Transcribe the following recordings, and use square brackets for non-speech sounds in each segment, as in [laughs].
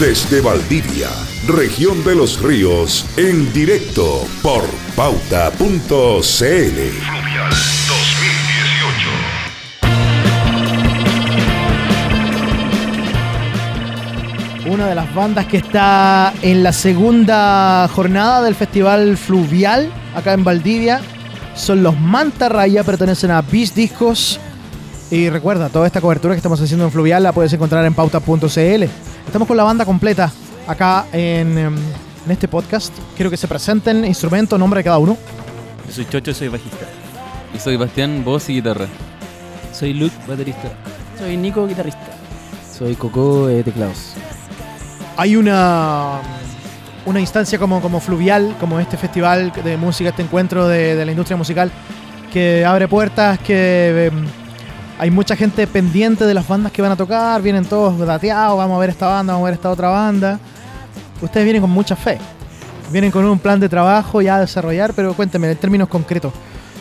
Desde Valdivia, región de los ríos, en directo por pauta.cl. Fluvial 2018. Una de las bandas que está en la segunda jornada del Festival Fluvial, acá en Valdivia, son los Manta Raya, pertenecen a Beast Discos. Y recuerda, toda esta cobertura que estamos haciendo en Fluvial la puedes encontrar en pauta.cl. Estamos con la banda completa acá en, em, en este podcast. Quiero que se presenten instrumento, nombre de cada uno. Yo soy Chocho, soy bajista. Y soy Bastián, voz y guitarra. Soy Luke, baterista. Soy Nico, guitarrista. Soy Coco, eh, teclados. hay una, una instancia como, como fluvial, como este festival de música, este encuentro de, de la industria musical, que abre puertas, que em, hay mucha gente pendiente de las bandas que van a tocar, vienen todos dateados, vamos a ver esta banda, vamos a ver esta otra banda. Ustedes vienen con mucha fe, vienen con un plan de trabajo ya a desarrollar, pero cuéntenme en términos concretos,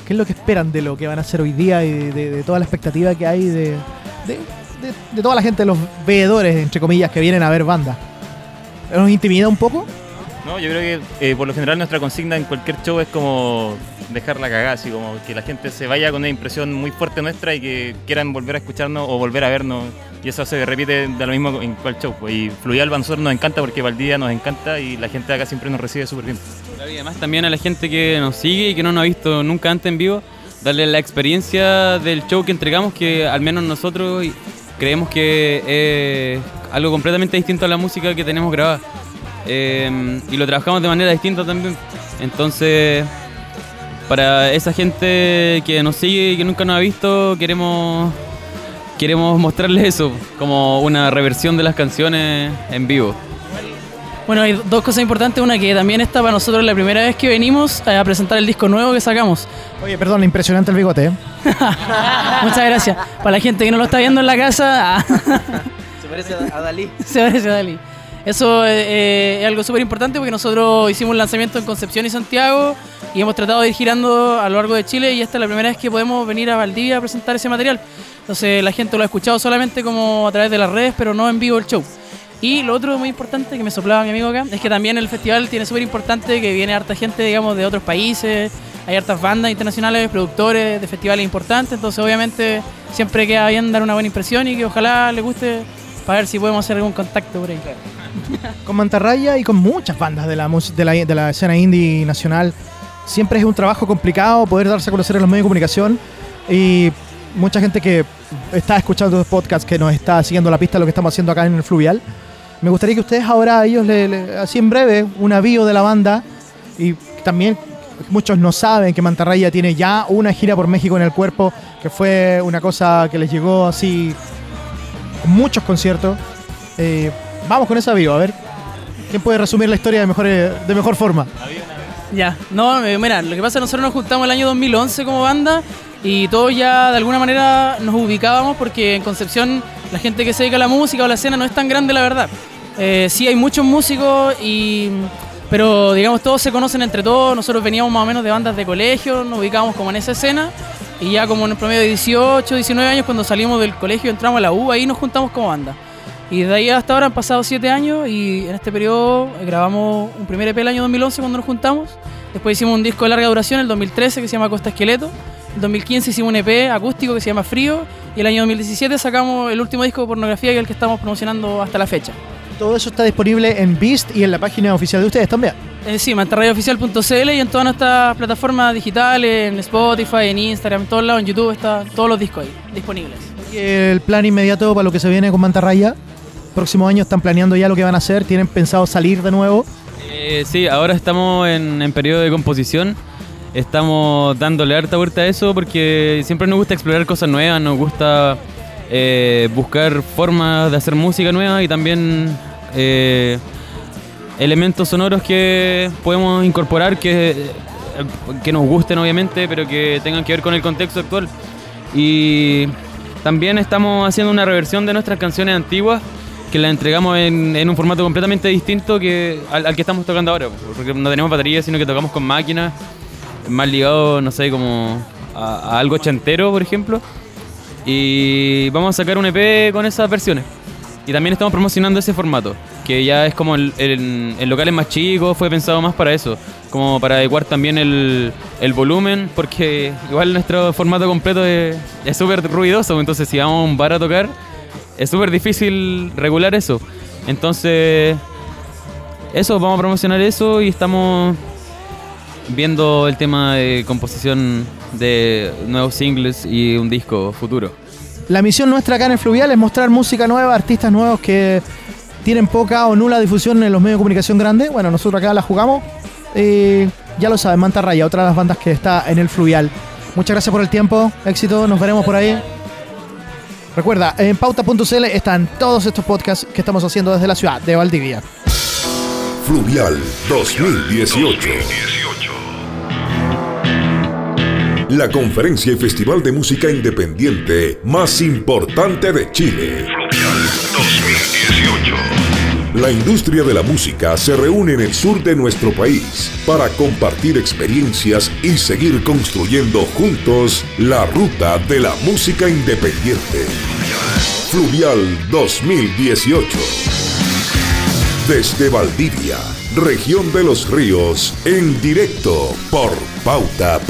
¿qué es lo que esperan de lo que van a hacer hoy día y de, toda la expectativa que hay de, toda la gente, los veedores, entre comillas, que vienen a ver bandas? ¿Nos intimida un poco? No, yo creo que eh, por lo general nuestra consigna en cualquier show es como dejar la cagada, así como que la gente se vaya con una impresión muy fuerte nuestra y que quieran volver a escucharnos o volver a vernos. Y eso se repite de lo mismo en cual show. pues. Y Fluvial nosotros nos encanta porque Valdivia nos encanta y la gente de acá siempre nos recibe súper bien. Y además también a la gente que nos sigue y que no nos ha visto nunca antes en vivo, darle la experiencia del show que entregamos, que al menos nosotros creemos que es algo completamente distinto a la música que tenemos grabada. Eh, y lo trabajamos de manera distinta también. Entonces, para esa gente que nos sigue y que nunca nos ha visto, queremos, queremos mostrarles eso, como una reversión de las canciones en vivo. Bueno, hay dos cosas importantes. Una que también está para nosotros la primera vez que venimos a presentar el disco nuevo que sacamos. Oye, perdón, impresionante el bigote. ¿eh? [laughs] Muchas gracias. Para la gente que no lo está viendo en la casa, [laughs] Se parece a Dalí. se parece a Dali. Eso eh, es algo súper importante porque nosotros hicimos un lanzamiento en Concepción y Santiago y hemos tratado de ir girando a lo largo de Chile y esta es la primera vez que podemos venir a Valdivia a presentar ese material. Entonces la gente lo ha escuchado solamente como a través de las redes, pero no en vivo el show. Y lo otro muy importante que me soplaba mi amigo acá es que también el festival tiene súper importante que viene harta gente, digamos, de otros países, hay hartas bandas internacionales, productores de festivales importantes, entonces obviamente siempre queda bien dar una buena impresión y que ojalá les guste para ver si podemos hacer algún contacto por ahí. [laughs] Con Mantarraya y con muchas bandas de la, de la, escena indie nacional. Siempre es un trabajo complicado poder darse a conocer en los medios de comunicación y mucha gente que está escuchando los podcasts, que nos está siguiendo la pista de lo que estamos haciendo acá en el Fluvial. Me gustaría que ustedes ahora ellos, le, así en breve, un avío de la banda y también muchos no saben que Mantarraya tiene ya una gira por México en el cuerpo, que fue una cosa que les llegó así muchos conciertos. Eh, vamos con ese avivo, a ver. ¿Quién puede resumir la historia de mejor, eh, de mejor forma? Ya, no, eh, mira, lo que pasa es que nosotros nos juntamos el año 2011 como banda y todos ya de alguna manera nos ubicábamos porque en Concepción la gente que se dedica a la música o a la escena no es tan grande, la verdad. Eh, sí hay muchos músicos y... Pero digamos, todos se conocen entre todos. Nosotros veníamos más o menos de bandas de colegio, nos ubicábamos como en esa escena. Y ya como en el promedio de 18, 19 años, cuando salimos del colegio, entramos a la U, ahí nos juntamos como banda. Y de ahí hasta ahora han pasado 7 años y en este periodo grabamos un primer EP el año 2011 cuando nos juntamos. Después hicimos un disco de larga duración el 2013 que se llama Costa Esqueleto. El 2015 hicimos un EP acústico que se llama Frío. Y el año 2017 sacamos el último disco de pornografía que es el que estamos promocionando hasta la fecha. Todo eso está disponible en Beast y en la página oficial de ustedes también. Sí, mantarrayooficial.cl y en todas nuestras plataformas digitales, en Spotify, en Instagram, en todos lados, en YouTube, están todos los discos ahí disponibles. Y el plan inmediato para lo que se viene con Mantarraya. Próximo año están planeando ya lo que van a hacer. ¿Tienen pensado salir de nuevo? Eh, sí, ahora estamos en, en periodo de composición. Estamos dándole harta vuelta a eso porque siempre nos gusta explorar cosas nuevas, nos gusta eh, buscar formas de hacer música nueva y también eh, elementos sonoros que podemos incorporar que, que nos gusten obviamente, pero que tengan que ver con el contexto actual. Y también estamos haciendo una reversión de nuestras canciones antiguas que las entregamos en, un formato completamente distinto que al, que estamos tocando ahora, porque no tenemos batería, sino que tocamos con máquinas, más ligado, no sé, como a, a algo chantero, por ejemplo. Y vamos a sacar un EP con esas versiones. Y también estamos promocionando ese formato, que ya es como en locales más chicos, fue pensado más para eso, como para adecuar también el, volumen, porque igual nuestro formato completo es súper ruidoso, entonces si vamos a un bar a tocar, es súper difícil regular eso. Entonces, eso, vamos a promocionar eso y estamos viendo el tema de composición de nuevos singles y un disco futuro. La misión nuestra acá en el Fluvial es mostrar música nueva, artistas nuevos que tienen poca o nula difusión en los medios de comunicación grandes. Bueno, nosotros acá la jugamos. y ya lo saben, Manta Raya, otra de las bandas que está en el Fluvial. Muchas gracias por el tiempo, éxito, nos veremos por ahí. Recuerda, en pauta.cl están todos estos podcasts que estamos haciendo desde la ciudad de Valdivia. Fluvial 2018 la conferencia y festival de música independiente más importante de Chile. 2018. La industria de la música se reúne en el sur de nuestro país para compartir experiencias y seguir construyendo juntos la ruta de la música independiente. Fluvial 2018. Desde Valdivia región de los ríos, en directo por pauta.cl.